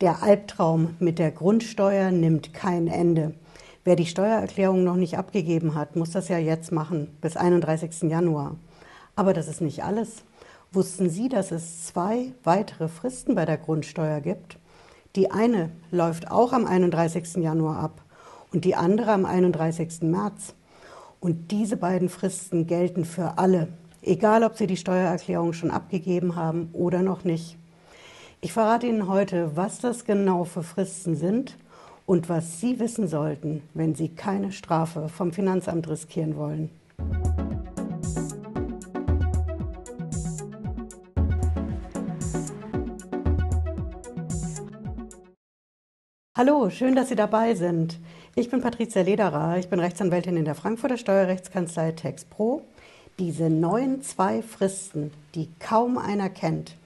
Der Albtraum mit der Grundsteuer nimmt kein Ende. Wer die Steuererklärung noch nicht abgegeben hat, muss das ja jetzt machen, bis 31. Januar. Aber das ist nicht alles. Wussten Sie, dass es zwei weitere Fristen bei der Grundsteuer gibt? Die eine läuft auch am 31. Januar ab und die andere am 31. März. Und diese beiden Fristen gelten für alle, egal ob Sie die Steuererklärung schon abgegeben haben oder noch nicht. Ich verrate Ihnen heute, was das genau für Fristen sind und was Sie wissen sollten, wenn Sie keine Strafe vom Finanzamt riskieren wollen. Hallo, schön, dass Sie dabei sind. Ich bin Patricia Lederer, ich bin Rechtsanwältin in der Frankfurter Steuerrechtskanzlei TexPro. Diese neuen zwei Fristen, die kaum einer kennt,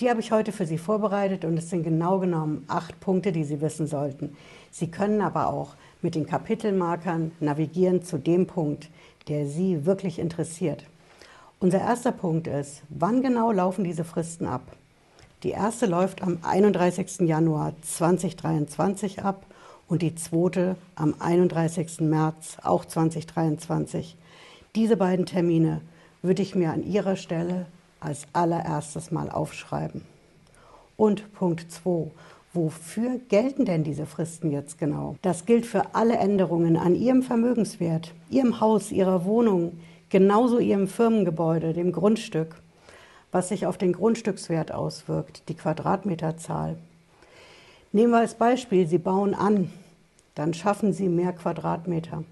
die habe ich heute für Sie vorbereitet und es sind genau genommen acht Punkte, die Sie wissen sollten. Sie können aber auch mit den Kapitelmarkern navigieren zu dem Punkt, der Sie wirklich interessiert. Unser erster Punkt ist, wann genau laufen diese Fristen ab? Die erste läuft am 31. Januar 2023 ab und die zweite am 31. März auch 2023. Diese beiden Termine würde ich mir an Ihrer Stelle als allererstes mal aufschreiben. Und Punkt 2. Wofür gelten denn diese Fristen jetzt genau? Das gilt für alle Änderungen an Ihrem Vermögenswert, Ihrem Haus, Ihrer Wohnung, genauso Ihrem Firmengebäude, dem Grundstück, was sich auf den Grundstückswert auswirkt, die Quadratmeterzahl. Nehmen wir als Beispiel, Sie bauen an, dann schaffen Sie mehr Quadratmeter.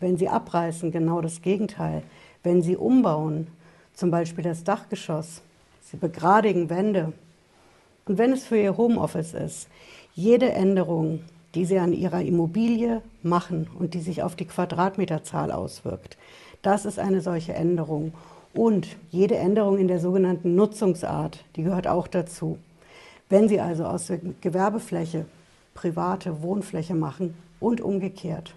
Wenn Sie abreißen, genau das Gegenteil. Wenn Sie umbauen, zum Beispiel das Dachgeschoss. Sie begradigen Wände. Und wenn es für Ihr Homeoffice ist, jede Änderung, die Sie an Ihrer Immobilie machen und die sich auf die Quadratmeterzahl auswirkt, das ist eine solche Änderung. Und jede Änderung in der sogenannten Nutzungsart, die gehört auch dazu. Wenn Sie also aus der Gewerbefläche private Wohnfläche machen und umgekehrt.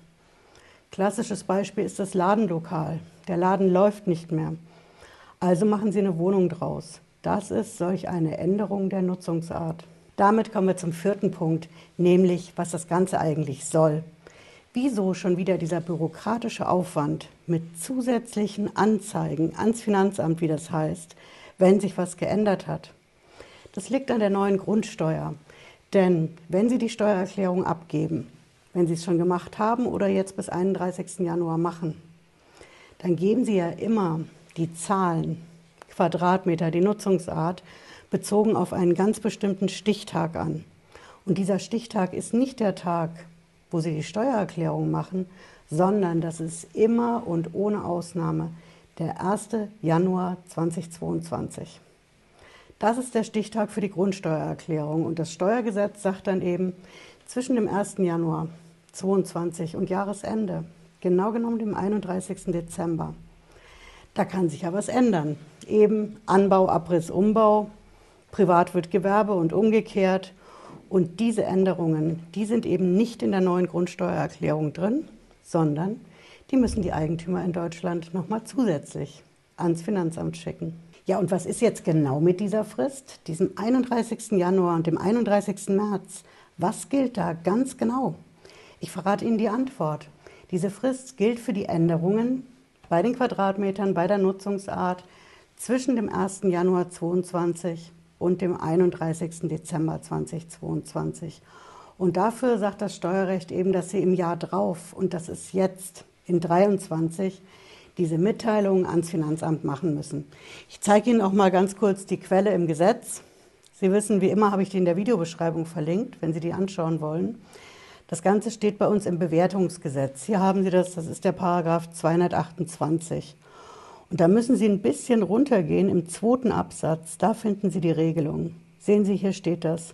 Klassisches Beispiel ist das Ladenlokal. Der Laden läuft nicht mehr. Also machen Sie eine Wohnung draus. Das ist solch eine Änderung der Nutzungsart. Damit kommen wir zum vierten Punkt, nämlich was das Ganze eigentlich soll. Wieso schon wieder dieser bürokratische Aufwand mit zusätzlichen Anzeigen ans Finanzamt, wie das heißt, wenn sich was geändert hat? Das liegt an der neuen Grundsteuer. Denn wenn Sie die Steuererklärung abgeben, wenn Sie es schon gemacht haben oder jetzt bis 31. Januar machen, dann geben Sie ja immer die Zahlen, Quadratmeter, die Nutzungsart, bezogen auf einen ganz bestimmten Stichtag an. Und dieser Stichtag ist nicht der Tag, wo Sie die Steuererklärung machen, sondern das ist immer und ohne Ausnahme der 1. Januar 2022. Das ist der Stichtag für die Grundsteuererklärung und das Steuergesetz sagt dann eben zwischen dem 1. Januar 2022 und Jahresende, genau genommen dem 31. Dezember. Da kann sich ja was ändern. Eben Anbau, Abriss, Umbau, privat wird Gewerbe und umgekehrt. Und diese Änderungen, die sind eben nicht in der neuen Grundsteuererklärung drin, sondern die müssen die Eigentümer in Deutschland nochmal zusätzlich ans Finanzamt schicken. Ja, und was ist jetzt genau mit dieser Frist, diesem 31. Januar und dem 31. März? Was gilt da ganz genau? Ich verrate Ihnen die Antwort. Diese Frist gilt für die Änderungen bei den Quadratmetern, bei der Nutzungsart zwischen dem 1. Januar 2022 und dem 31. Dezember 2022. Und dafür sagt das Steuerrecht eben, dass Sie im Jahr drauf, und das ist jetzt in 23, diese Mitteilungen ans Finanzamt machen müssen. Ich zeige Ihnen auch mal ganz kurz die Quelle im Gesetz. Sie wissen, wie immer habe ich die in der Videobeschreibung verlinkt, wenn Sie die anschauen wollen. Das Ganze steht bei uns im Bewertungsgesetz. Hier haben Sie das, das ist der Paragraph 228. Und da müssen Sie ein bisschen runtergehen im zweiten Absatz. Da finden Sie die Regelung. Sehen Sie, hier steht das.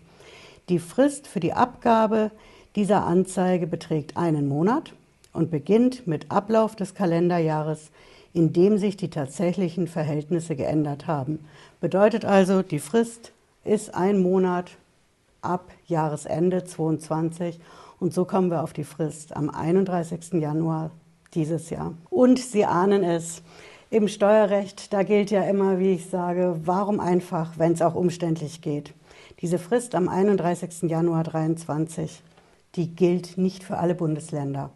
Die Frist für die Abgabe dieser Anzeige beträgt einen Monat und beginnt mit Ablauf des Kalenderjahres, in dem sich die tatsächlichen Verhältnisse geändert haben. Bedeutet also, die Frist ist ein Monat ab Jahresende 22 und so kommen wir auf die Frist am 31. Januar dieses Jahr. Und Sie ahnen es, im Steuerrecht, da gilt ja immer, wie ich sage, warum einfach, wenn es auch umständlich geht. Diese Frist am 31. Januar 2023, die gilt nicht für alle Bundesländer.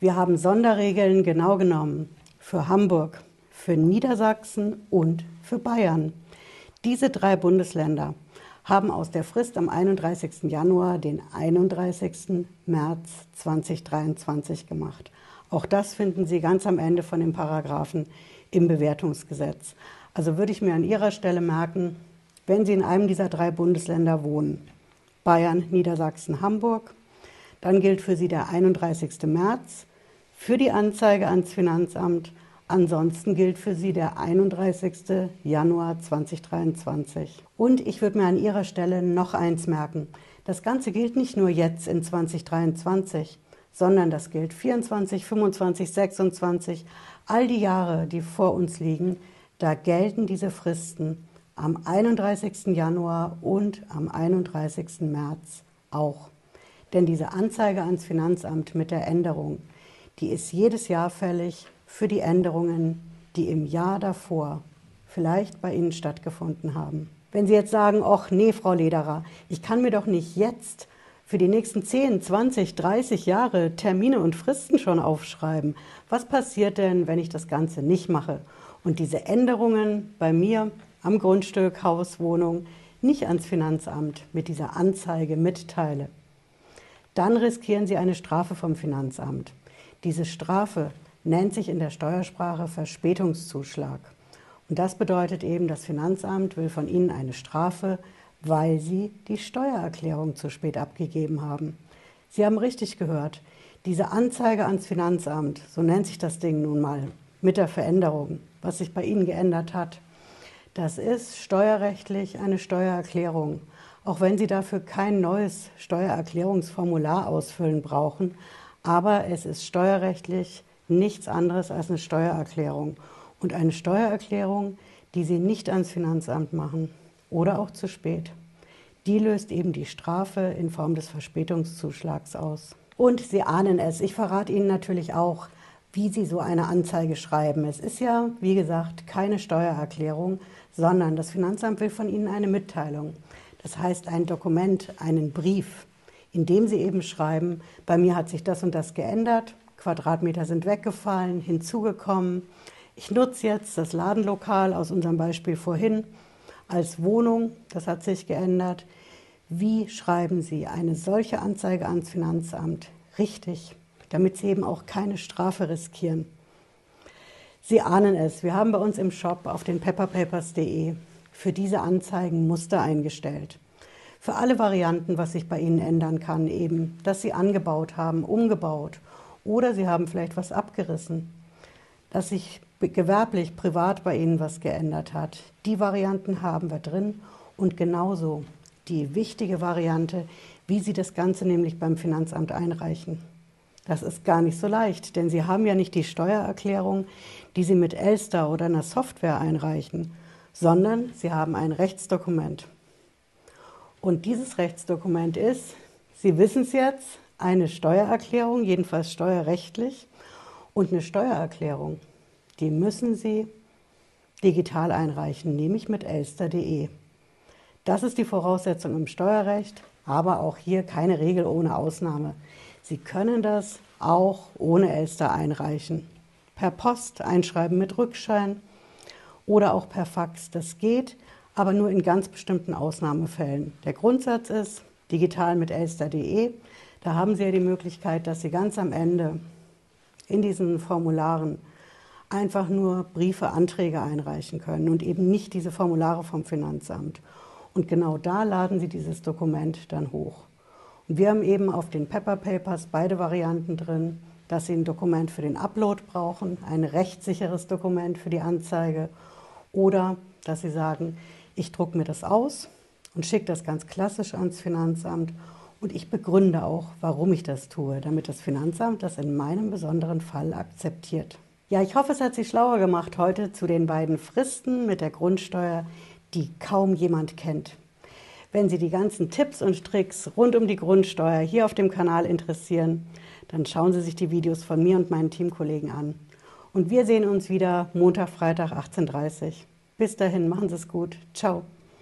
Wir haben Sonderregeln genau genommen für Hamburg, für Niedersachsen und für Bayern. Diese drei Bundesländer haben aus der Frist am 31. Januar den 31. März 2023 gemacht. Auch das finden Sie ganz am Ende von den Paragraphen im Bewertungsgesetz. Also würde ich mir an Ihrer Stelle merken, wenn Sie in einem dieser drei Bundesländer wohnen, Bayern, Niedersachsen, Hamburg, dann gilt für Sie der 31. März für die Anzeige ans Finanzamt. Ansonsten gilt für Sie der 31. Januar 2023. Und ich würde mir an Ihrer Stelle noch eins merken. Das Ganze gilt nicht nur jetzt in 2023, sondern das gilt 24, 25, 26, all die Jahre, die vor uns liegen, da gelten diese Fristen am 31. Januar und am 31. März auch. Denn diese Anzeige ans Finanzamt mit der Änderung, die ist jedes Jahr fällig für die Änderungen, die im Jahr davor vielleicht bei Ihnen stattgefunden haben. Wenn Sie jetzt sagen, ach nee, Frau Lederer, ich kann mir doch nicht jetzt für die nächsten 10, 20, 30 Jahre Termine und Fristen schon aufschreiben. Was passiert denn, wenn ich das Ganze nicht mache und diese Änderungen bei mir am Grundstück, Haus, Wohnung nicht ans Finanzamt mit dieser Anzeige mitteile? Dann riskieren Sie eine Strafe vom Finanzamt. Diese Strafe nennt sich in der Steuersprache Verspätungszuschlag. Und das bedeutet eben, das Finanzamt will von Ihnen eine Strafe, weil Sie die Steuererklärung zu spät abgegeben haben. Sie haben richtig gehört. Diese Anzeige ans Finanzamt, so nennt sich das Ding nun mal, mit der Veränderung, was sich bei Ihnen geändert hat, das ist steuerrechtlich eine Steuererklärung. Auch wenn Sie dafür kein neues Steuererklärungsformular ausfüllen brauchen, aber es ist steuerrechtlich nichts anderes als eine Steuererklärung. Und eine Steuererklärung, die Sie nicht ans Finanzamt machen oder auch zu spät, die löst eben die Strafe in Form des Verspätungszuschlags aus. Und Sie ahnen es, ich verrate Ihnen natürlich auch, wie Sie so eine Anzeige schreiben. Es ist ja, wie gesagt, keine Steuererklärung, sondern das Finanzamt will von Ihnen eine Mitteilung. Das heißt ein Dokument, einen Brief indem sie eben schreiben, bei mir hat sich das und das geändert, Quadratmeter sind weggefallen, hinzugekommen. Ich nutze jetzt das Ladenlokal aus unserem Beispiel vorhin als Wohnung, das hat sich geändert. Wie schreiben Sie eine solche Anzeige ans Finanzamt richtig, damit Sie eben auch keine Strafe riskieren? Sie ahnen es, wir haben bei uns im Shop auf den pepperpapers.de für diese Anzeigen Muster eingestellt für alle Varianten, was sich bei Ihnen ändern kann, eben, dass Sie angebaut haben, umgebaut oder Sie haben vielleicht was abgerissen, dass sich gewerblich, privat bei Ihnen was geändert hat. Die Varianten haben wir drin und genauso die wichtige Variante, wie Sie das Ganze nämlich beim Finanzamt einreichen. Das ist gar nicht so leicht, denn Sie haben ja nicht die Steuererklärung, die Sie mit Elster oder einer Software einreichen, sondern Sie haben ein Rechtsdokument. Und dieses Rechtsdokument ist, Sie wissen es jetzt, eine Steuererklärung, jedenfalls steuerrechtlich. Und eine Steuererklärung, die müssen Sie digital einreichen, nämlich mit elster.de. Das ist die Voraussetzung im Steuerrecht, aber auch hier keine Regel ohne Ausnahme. Sie können das auch ohne Elster einreichen. Per Post einschreiben mit Rückschein oder auch per Fax. Das geht aber nur in ganz bestimmten Ausnahmefällen. Der Grundsatz ist digital mit elster.de. Da haben Sie ja die Möglichkeit, dass Sie ganz am Ende in diesen Formularen einfach nur Briefe, Anträge einreichen können und eben nicht diese Formulare vom Finanzamt. Und genau da laden Sie dieses Dokument dann hoch. Und wir haben eben auf den Pepper Papers beide Varianten drin, dass Sie ein Dokument für den Upload brauchen, ein rechtssicheres Dokument für die Anzeige oder dass Sie sagen, ich drucke mir das aus und schicke das ganz klassisch ans Finanzamt und ich begründe auch, warum ich das tue, damit das Finanzamt das in meinem besonderen Fall akzeptiert. Ja, ich hoffe, es hat Sie schlauer gemacht heute zu den beiden Fristen mit der Grundsteuer, die kaum jemand kennt. Wenn Sie die ganzen Tipps und Tricks rund um die Grundsteuer hier auf dem Kanal interessieren, dann schauen Sie sich die Videos von mir und meinen Teamkollegen an. Und wir sehen uns wieder Montag, Freitag 18.30 Uhr. Bis dahin, machen Sie es gut. Ciao.